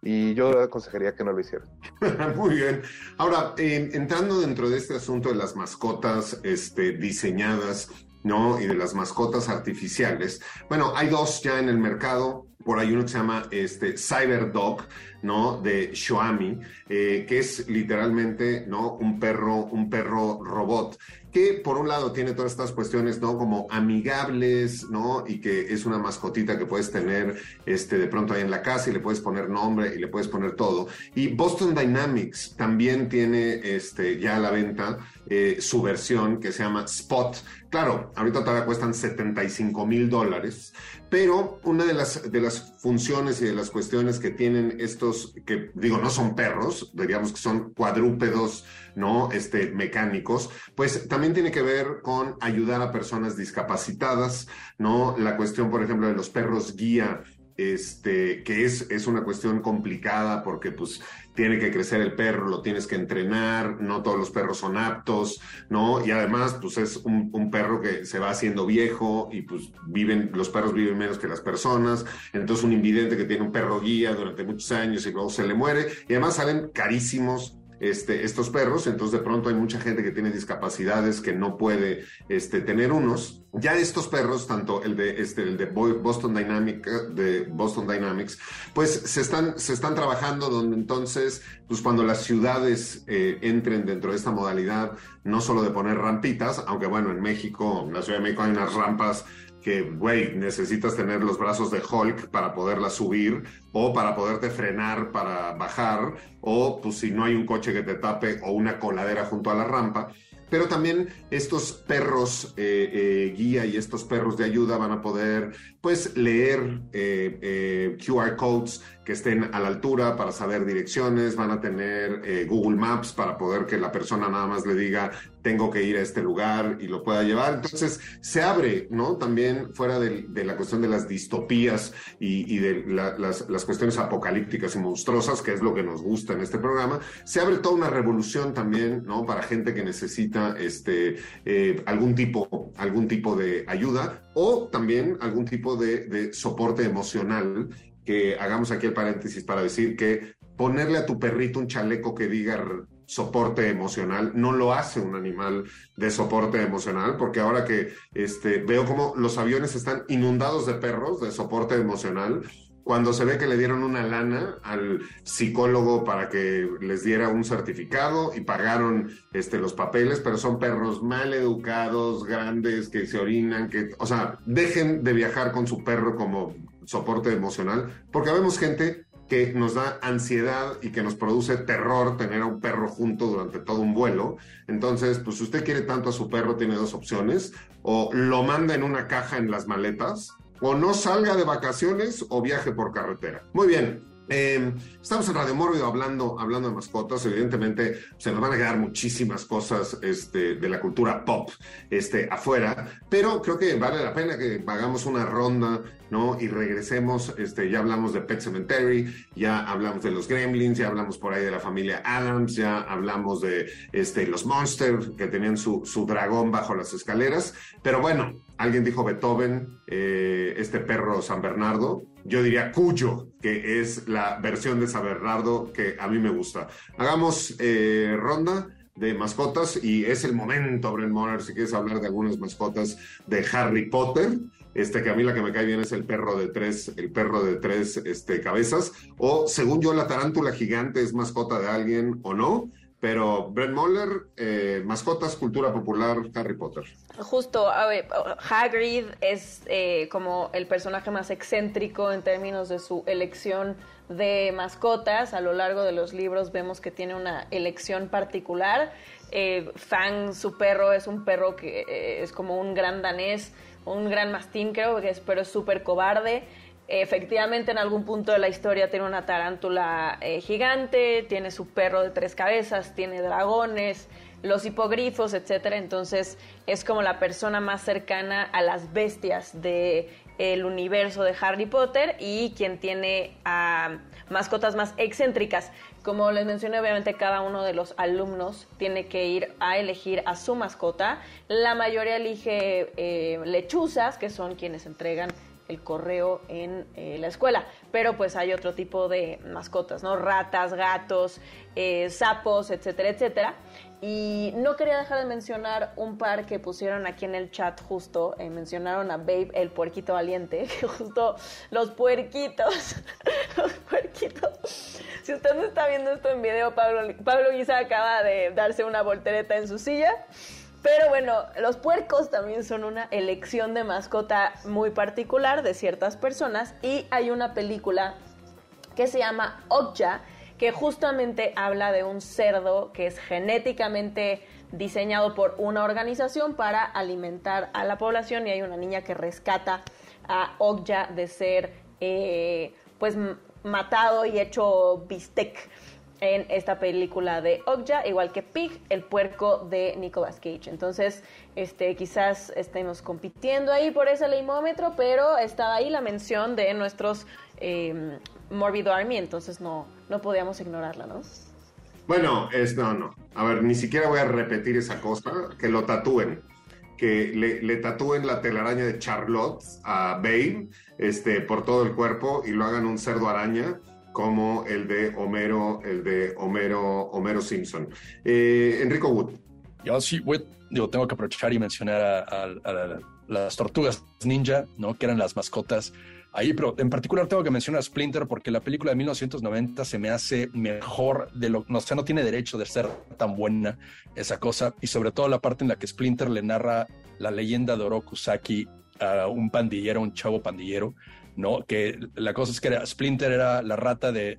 Speaker 6: Y yo aconsejaría que no lo hicieran.
Speaker 3: Muy bien. Ahora, entrando dentro de este asunto de las mascotas este, diseñadas, ¿no? Y de las mascotas artificiales. Bueno, hay dos ya en el mercado. Por ahí uno que se llama este, Cyberdog, ¿no? De Xiaomi, eh, que es literalmente, ¿no? Un perro, un perro robot que por un lado tiene todas estas cuestiones, ¿no? Como amigables, ¿no? Y que es una mascotita que puedes tener este, de pronto ahí en la casa y le puedes poner nombre y le puedes poner todo. Y Boston Dynamics también tiene este, ya a la venta eh, su versión que se llama Spot. Claro, ahorita todavía cuestan 75 mil dólares, pero una de las, de las funciones y de las cuestiones que tienen estos, que digo, no son perros, diríamos que son cuadrúpedos, ¿no? Este, mecánicos, pues también tiene que ver con ayudar a personas discapacitadas, ¿no? La cuestión, por ejemplo, de los perros guía, este, que es, es una cuestión complicada porque pues tiene que crecer el perro, lo tienes que entrenar, no todos los perros son aptos, ¿no? Y además, pues es un, perro que se va haciendo viejo y pues viven, los perros viven menos que las personas, entonces un invidente que tiene un perro guía durante muchos años y luego se le muere, y además salen carísimos este, estos perros, entonces de pronto hay mucha gente que tiene discapacidades que no puede este, tener unos. Ya estos perros, tanto el de, este, el de Boston, Dynamics, de Boston Dynamics, pues se están, se están trabajando donde entonces, pues cuando las ciudades eh, entren dentro de esta modalidad, no solo de poner rampitas, aunque bueno, en México, en la Ciudad de México hay unas rampas que, güey, necesitas tener los brazos de Hulk para poderla subir o para poderte frenar para bajar o pues si no hay un coche que te tape o una coladera junto a la rampa. Pero también estos perros eh, eh, guía y estos perros de ayuda van a poder pues leer eh, QR codes que estén a la altura para saber direcciones, van a tener Google Maps para poder que la persona nada más le diga tengo que ir a este lugar y lo pueda llevar. Entonces se abre, ¿no? También fuera de, la cuestión de las distopías y, de las, las, cuestiones apocalípticas y monstruosas, que es lo que nos gusta en este programa, se abre toda una revolución también, ¿no? Para gente que necesita este, eh, algún, tipo, algún tipo de ayuda o también algún tipo de, de soporte emocional que hagamos aquí el paréntesis para decir que ponerle a tu perrito un chaleco que diga soporte emocional no lo hace un animal de soporte emocional, porque ahora que este, veo como los aviones están inundados de perros de soporte emocional, cuando se ve que le dieron una lana al psicólogo para que les diera un certificado y pagaron este, los papeles, pero son perros mal educados, grandes, que se orinan, que, o sea, dejen de viajar con su perro como soporte emocional, porque vemos gente que nos da ansiedad y que nos produce terror tener a un perro junto durante todo un vuelo. Entonces, pues si usted quiere tanto a su perro, tiene dos opciones. O lo manda en una caja en las maletas, o no salga de vacaciones o viaje por carretera. Muy bien, eh, estamos en Radio Mórbido hablando, hablando de mascotas. Evidentemente, se nos van a quedar muchísimas cosas este, de la cultura pop este, afuera, pero creo que vale la pena que hagamos una ronda, ¿no? Y regresemos. Este, ya hablamos de Pet Cemetery, ya hablamos de los Gremlins, ya hablamos por ahí de la familia Adams, ya hablamos de este, los Monsters que tenían su, su dragón bajo las escaleras. Pero bueno, alguien dijo Beethoven, eh, este perro San Bernardo yo diría Cuyo, que es la versión de San Bernardo que a mí me gusta. Hagamos eh, ronda de mascotas y es el momento, Brent Moller, si quieres hablar de algunas mascotas de Harry Potter. Este, que a mí la que me cae bien es el perro de tres, el perro de tres este, cabezas, o según yo la tarántula gigante es mascota de alguien o no, pero Brent Moller, eh, mascotas, cultura popular, Harry Potter.
Speaker 4: Justo, a ver, Hagrid es eh, como el personaje más excéntrico en términos de su elección de mascotas. A lo largo de los libros vemos que tiene una elección particular. Eh, Fang, su perro, es un perro que eh, es como un gran danés, un gran mastín creo que es, pero es súper cobarde. Efectivamente, en algún punto de la historia tiene una tarántula eh, gigante, tiene su perro de tres cabezas, tiene dragones, los hipogrifos, etcétera. Entonces, es como la persona más cercana a las bestias del el universo de Harry Potter y quien tiene a mascotas más excéntricas. Como les mencioné, obviamente cada uno de los alumnos tiene que ir a elegir a su mascota. La mayoría elige eh, lechuzas, que son quienes entregan el correo en eh, la escuela. Pero pues hay otro tipo de mascotas, ¿no? Ratas, gatos, eh, sapos, etcétera, etcétera. Y no quería dejar de mencionar un par que pusieron aquí en el chat justo. eh, mencionaron a Babe, el puerquito valiente. Que justo los puerquitos. los puerquitos. Si usted no está viendo esto en video, Pablo, Pablo Guisa acaba de darse una voltereta en su silla. Pero bueno, los puercos también son una elección de mascota muy particular de ciertas personas. Y hay una película que se llama Okja, que justamente habla de un cerdo que es genéticamente diseñado por una organización para alimentar a la población y hay una niña que rescata a Okja de ser eh, pues matado y hecho bistec en esta película de Okja, igual que Pig, el puerco de Nicolas Cage. Entonces, este, quizás estemos compitiendo ahí por ese leimómetro, pero estaba ahí la mención de nuestros eh, Morbid Army, entonces no, no podíamos ignorarla, ¿no?
Speaker 3: Bueno, es no, no. A ver, ni siquiera voy a repetir esa cosa. Que lo tatúen. Que le, le tatúen la telaraña de Charlotte a Babe este, por todo el cuerpo y lo hagan un cerdo araña como el de Homero, el de Homero, Homero Simpson. Eh, Enrico Wood.
Speaker 1: Yo sí, digo, tengo que aprovechar y mencionar a, a- a la- las tortugas ninja, ¿no? Que eran las mascotas ahí, pero en particular tengo que mencionar a Splinter porque la película de 1990 se me hace mejor de lo, no, o sea, no tiene derecho de ser tan buena esa cosa y sobre todo la parte en la que Splinter le narra la leyenda de Oroku Saki a un pandillero, un chavo pandillero, ¿no? Que la cosa es que Splinter era la rata de,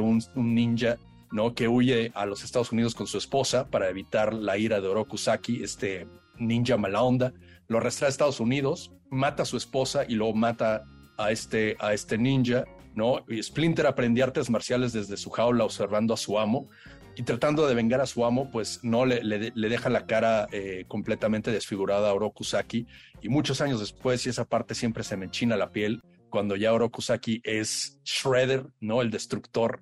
Speaker 1: un, ninja ¿no? Que huye a los Estados Unidos con su esposa para evitar la ira de Oroku Saki, este ninja mala onda. Lo arrastra a Estados Unidos, mata a su esposa y luego mata a este, a este ninja, ¿no? Splinter aprendía artes marciales desde su jaula observando a su amo y tratando de vengar a su amo, pues no le, le, deja la cara eh, completamente desfigurada a Oroku Saki. Y muchos años después, y esa parte siempre se me enchina la piel, cuando ya Oroku Saki es Shredder, ¿no? El destructor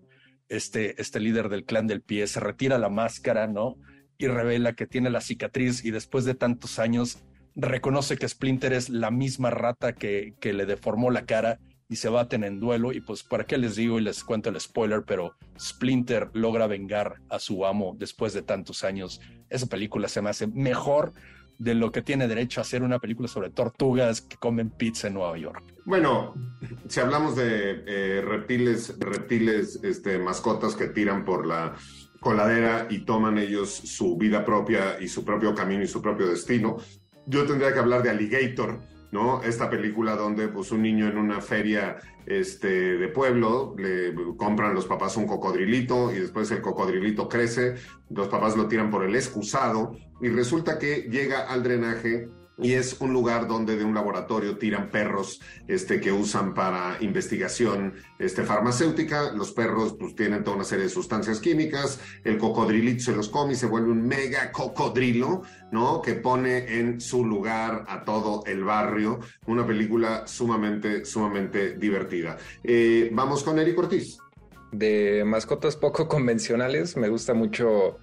Speaker 1: este, este líder del clan del pie, se retira la máscara, ¿no? Y revela que tiene la cicatriz y después de tantos años reconoce que Splinter es la misma rata que, que le deformó la cara y se baten en duelo. Y pues, ¿para qué les digo y les cuento el spoiler? Pero Splinter logra vengar a su amo después de tantos años. Esa película se me hace mejor de lo que tiene derecho a ser una película sobre tortugas que comen pizza en Nueva York.
Speaker 3: Bueno, si hablamos de eh, reptiles, reptiles, este, mascotas que tiran por la coladera y toman ellos su vida propia y su propio camino y su propio destino, yo tendría que hablar de Alligator, ¿no? Esta película donde pues un niño en una feria este, de pueblo le compran los papás un cocodrilito y después el cocodrilito crece, los papás lo tiran por el excusado y resulta que llega al drenaje y es un lugar donde de un laboratorio tiran perros este, que usan para investigación este, farmacéutica. Los perros pues, tienen toda una serie de sustancias químicas. El cocodrilito se los come y se vuelve un mega cocodrilo, ¿no? Que pone en su lugar a todo el barrio. Una película sumamente, sumamente divertida. Eh, vamos con Eric Ortiz.
Speaker 5: De mascotas poco convencionales, me gusta mucho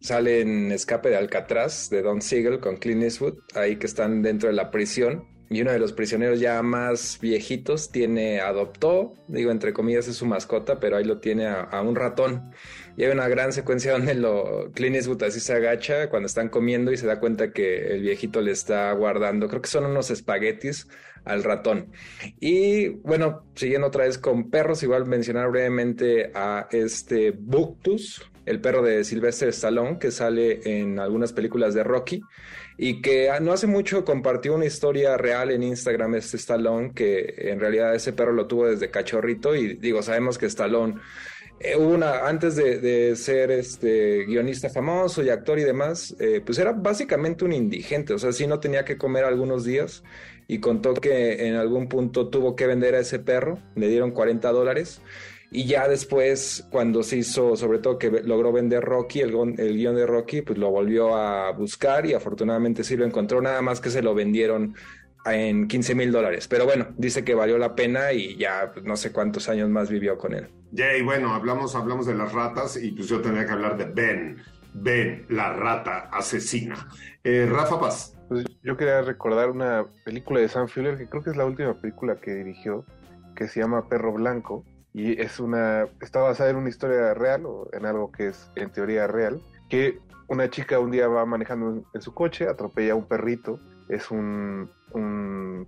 Speaker 5: sale en Escape de Alcatraz de Don Siegel con Clint Eastwood, ahí que están dentro de la prisión. Y uno de los prisioneros ya más viejitos tiene, adoptó, digo entre comillas es su mascota, pero ahí lo tiene a, a un ratón. Y hay una gran secuencia donde lo, Clint Eastwood así se agacha cuando están comiendo y se da cuenta que el viejito le está guardando, creo que son unos espaguetis al ratón. Y bueno, siguiendo otra vez con perros, igual mencionar brevemente a este Buctus, el perro de Sylvester Stallone, que sale en algunas películas de Rocky y que no hace mucho compartió una historia real en Instagram este Stallone, que en realidad ese perro lo tuvo desde cachorrito y digo, sabemos que Stallone eh, una, antes de, de, ser este guionista famoso y actor y demás, eh, pues era básicamente un indigente, o sea, sí no tenía que comer algunos días y contó que en algún punto tuvo que vender a ese perro, le dieron 40 dólares y ya después, cuando se hizo, sobre todo que logró vender Rocky, el, el guion de Rocky, pues lo volvió a buscar y afortunadamente sí lo encontró, nada más que se lo vendieron en 15 mil dólares. Pero bueno, dice que valió la pena y ya no sé cuántos años más vivió con él.
Speaker 3: Jay, bueno, hablamos, hablamos de las ratas y pues yo tendría que hablar de Ben. Ben, la rata asesina. Eh, Rafa Paz.
Speaker 6: Pues yo quería recordar una película de Sam Fuller, que creo que es la última película que dirigió, que se llama Perro Blanco y es una está basada en una historia real o en algo que es en teoría real que una chica un día va manejando en su coche, atropella a un perrito, es un,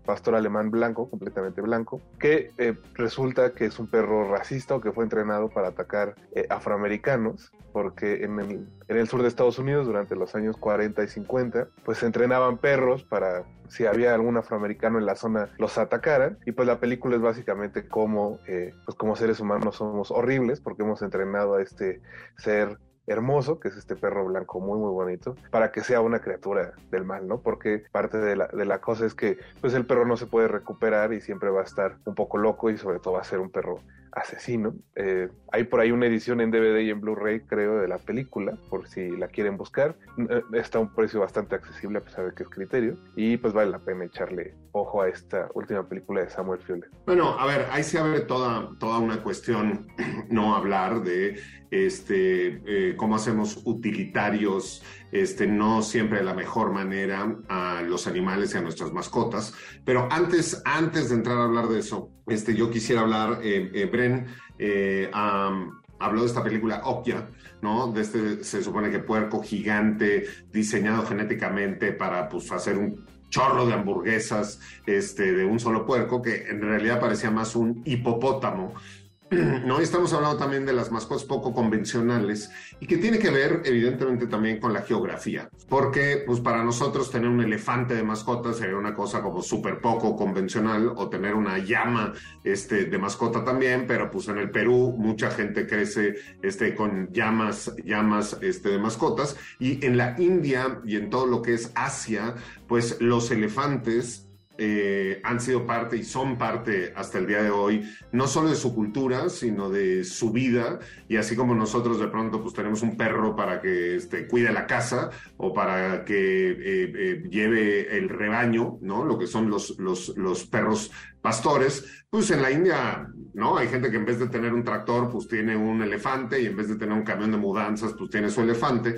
Speaker 6: pastor alemán blanco, completamente blanco, que eh, resulta que es un perro racista o que fue entrenado para atacar eh, afroamericanos, porque en el, en el, sur de Estados Unidos durante los años 40 y 50, pues se entrenaban perros para si había algún afroamericano en la zona los atacaran. Y pues la película es básicamente cómo eh, pues como seres humanos somos horribles porque hemos entrenado a este ser hermoso, que es este perro blanco muy muy bonito, para que sea una criatura del mal, ¿no? Porque parte de la, de la cosa es que pues el perro no se puede recuperar y siempre va a estar un poco loco y sobre todo va a ser un perro asesino. Eh, hay por ahí una edición en DVD y en Blu-ray, creo, de la película, por si la quieren buscar. Eh, está a un precio bastante accesible a pesar de que es criterio. Y pues vale la pena echarle ojo a esta última película de Samuel Fuller.
Speaker 3: Bueno, a ver, ahí se abre toda, toda una cuestión, no hablar de este, eh, cómo hacemos utilitarios, este, no siempre de la mejor manera a los animales y a nuestras mascotas. Pero antes, antes de entrar a hablar de eso, este, yo quisiera hablar, eh, eh Bren eh, habló de esta película Okja, ¿no? De este, se supone que puerco gigante diseñado genéticamente para pues, hacer un chorro de hamburguesas este, de un solo puerco, que en realidad parecía más un hipopótamo, ¿no? Estamos hablando también de las mascotas poco convencionales y que tiene que ver evidentemente también con la geografía, porque pues para nosotros tener un elefante de mascota sería una cosa como súper poco convencional o tener una llama este, de mascota también, pero pues en el Perú mucha gente crece este, con llamas, llamas este, de mascotas y en la India y en todo lo que es Asia, pues los elefantes eh, han sido parte y son parte hasta el día de hoy, no solo de su cultura, sino de su vida. Y así como nosotros de pronto pues tenemos un perro para que este, cuide la casa o para que eh, eh, lleve el rebaño, ¿no? Lo que son los, los, los perros pastores, pues en la India, ¿no? Hay gente que en vez de tener un tractor, pues tiene un elefante y en vez de tener un camión de mudanzas, pues tiene su elefante.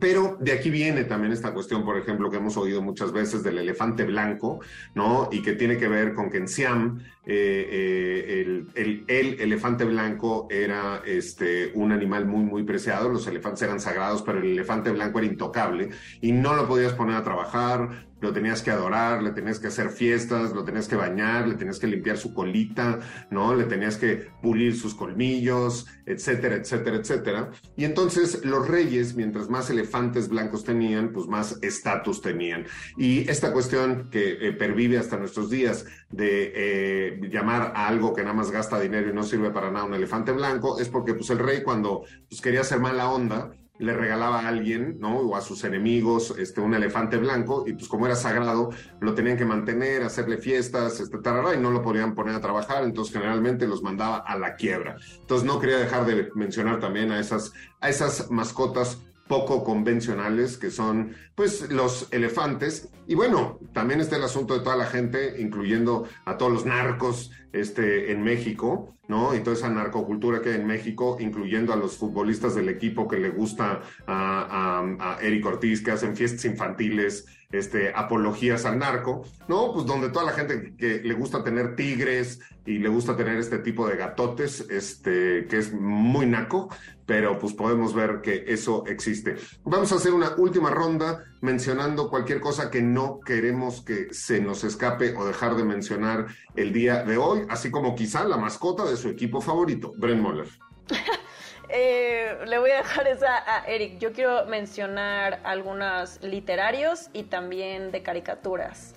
Speaker 3: Pero de aquí viene también esta cuestión, por ejemplo, que hemos oído muchas veces del elefante blanco, ¿no? Y que tiene que ver con que en Siam eh, eh, el, el, elefante blanco era este, un animal muy, muy preciado. Los elefantes eran sagrados, pero el elefante blanco era intocable y no lo podías poner a trabajar, lo tenías que adorar, le tenías que hacer fiestas, lo tenías que bañar, le tenías que limpiar su colita, ¿no? Le tenías que pulir sus colmillos, etcétera, etcétera, etcétera. Y entonces los reyes, mientras más elefantes blancos tenían, pues más estatus tenían. Y esta cuestión que eh, pervive hasta nuestros días de eh, llamar a algo que nada más gasta dinero y no sirve para nada un elefante blanco, es porque pues el rey cuando pues, quería hacer mala onda, le regalaba a alguien, ¿no? O a sus enemigos, este, un elefante blanco, y pues como era sagrado, lo tenían que mantener, hacerle fiestas, este, tarara, y no lo podían poner a trabajar, entonces generalmente los mandaba a la quiebra. Entonces no quería dejar de mencionar también a esas, a esas mascotas poco convencionales que son pues los elefantes. Y bueno también está el asunto de toda la gente incluyendo a todos los narcos este en México no y toda esa narcocultura que hay en México incluyendo a los futbolistas del equipo que le gusta a, a Eric Ortiz que hacen fiestas infantiles este, apologías al narco, ¿no? Pues donde toda la gente que le gusta tener tigres y le gusta tener este tipo de gatotes, este, que es muy naco, pero pues podemos ver que eso existe. Vamos a hacer una última ronda mencionando cualquier cosa que no queremos que se nos escape o dejar de mencionar el día de hoy, así como quizá la mascota de su equipo favorito, Brent Moller.
Speaker 4: Eh, le voy a dejar esa a Eric. Yo quiero mencionar algunos literarios y también de caricaturas.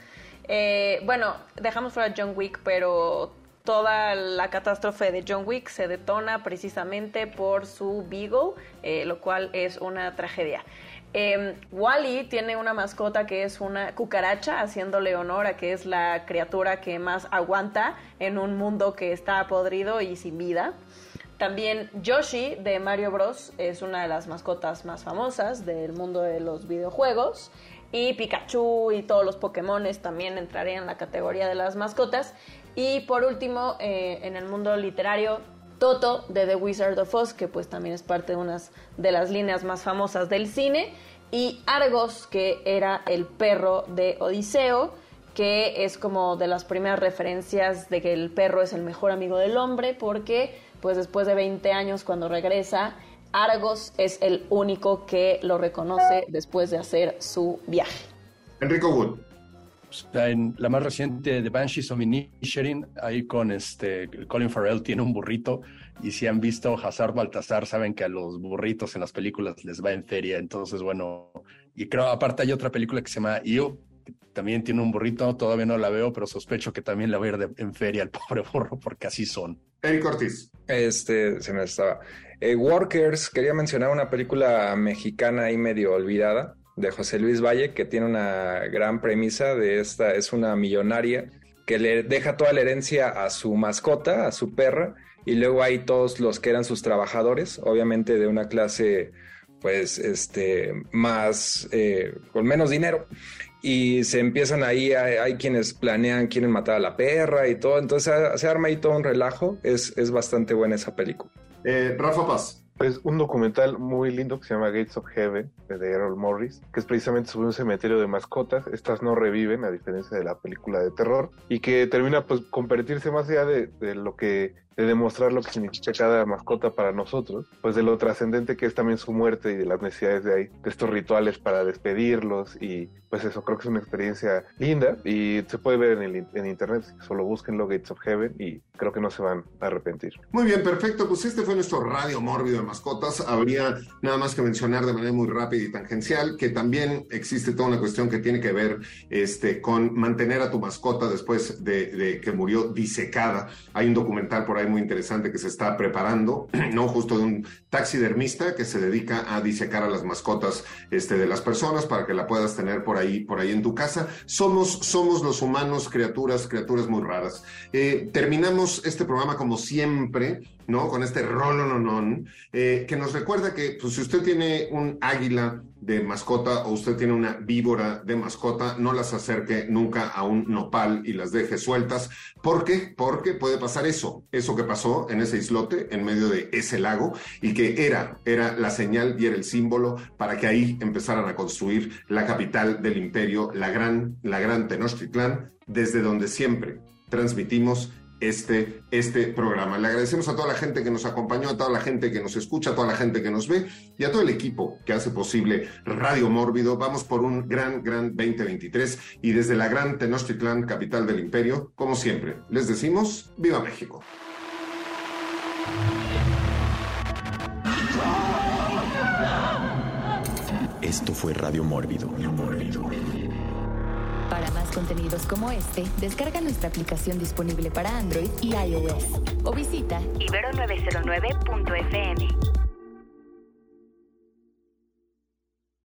Speaker 4: Eh, bueno, dejamos fuera John Wick, pero toda la catástrofe de John Wick se detona precisamente por su Beagle, eh, lo cual es una tragedia. Eh, Wally tiene una mascota que es una cucaracha, haciéndole honor a que es la criatura que más aguanta en un mundo que está podrido y sin vida. También Yoshi de Mario Bros. es una de las mascotas más famosas del mundo de los videojuegos. Y Pikachu y todos los Pokémones también entrarían en la categoría de las mascotas. Y por último, eh, en el mundo literario, Toto de The Wizard of Oz, que pues también es parte de unas de las líneas más famosas del cine. Y Argos, que era el perro de Odiseo, que es como de las primeras referencias de que el perro es el mejor amigo del hombre, porque pues después de 20 años cuando regresa, Argos es el único que lo reconoce después de hacer su viaje.
Speaker 3: Enrico Wood.
Speaker 1: En la más reciente de Banshees of Inisherin, ahí con este Colin Farrell tiene un burrito y si han visto Hazard Baltasar saben que a los burritos en las películas les va en feria, entonces bueno, y creo aparte hay otra película que se llama Io, que también tiene un burrito, todavía no la veo, pero sospecho que también la voy a ir en feria al pobre burro porque así son.
Speaker 3: Eric Ortiz.
Speaker 5: Este, se me estaba. Eh, Workers, quería mencionar una película mexicana ahí medio olvidada de José Luis Valle, que tiene una gran premisa de esta, es una millonaria que le deja toda la herencia a su mascota, a su perra, y luego hay todos los que eran sus trabajadores, obviamente de una clase pues este más eh, con menos dinero y se empiezan ahí hay, hay, quienes planean quieren matar a la perra y todo. Entonces se arma ahí todo un relajo. Es, es bastante buena esa película.
Speaker 3: Eh, Rafa Paz.
Speaker 6: Es un documental muy lindo que se llama Gates of Heaven de Errol Morris, que es precisamente sobre un cementerio de mascotas. Estas no reviven, a diferencia de la película de terror, y que termina pues convertirse más allá de, de lo que de demostrar lo que significa cada mascota para nosotros, pues de lo trascendente que es también su muerte y de las necesidades de ahí, de estos rituales para despedirlos y pues eso creo que es una experiencia linda y se puede ver en, el, en internet, solo busquen Gates of Heaven y creo que no se van a arrepentir.
Speaker 3: Muy bien, perfecto, pues este fue nuestro radio mórbido de mascotas, habría nada más que mencionar de manera muy rápida y tangencial que también existe toda una cuestión que tiene que ver este, con mantener a tu mascota después de, de que murió disecada, hay un documental por ahí muy interesante que se está preparando, ¿no? Justo de un taxidermista que se dedica a disecar a las mascotas este, de las personas para que la puedas tener por ahí, por ahí en tu casa. Somos, somos los humanos criaturas, criaturas muy raras. Eh, terminamos este programa como siempre, ¿no? Con este rolononon, eh, que nos recuerda que pues, si usted tiene un águila de mascota o usted tiene una víbora de mascota, no las acerque nunca a un nopal y las deje sueltas. ¿Por qué? Porque puede pasar eso, eso que pasó en ese islote, en medio de ese lago, y que era, era la señal y era el símbolo para que ahí empezaran a construir la capital del imperio, la gran, la gran Tenochtitlán, desde donde siempre transmitimos este, este programa. Le agradecemos a toda la gente que nos acompañó, a toda la gente que nos escucha, a toda la gente que nos ve y a todo el equipo que hace posible Radio Mórbido. Vamos por un gran, gran 2023 y desde la gran Tenochtitlán, capital del imperio, como siempre, les decimos, ¡Viva México!
Speaker 2: Esto fue Radio Mórbido. Mórbido.
Speaker 7: Para más contenidos como este, descarga nuestra aplicación disponible para Android y iOS o visita ibero909.fm.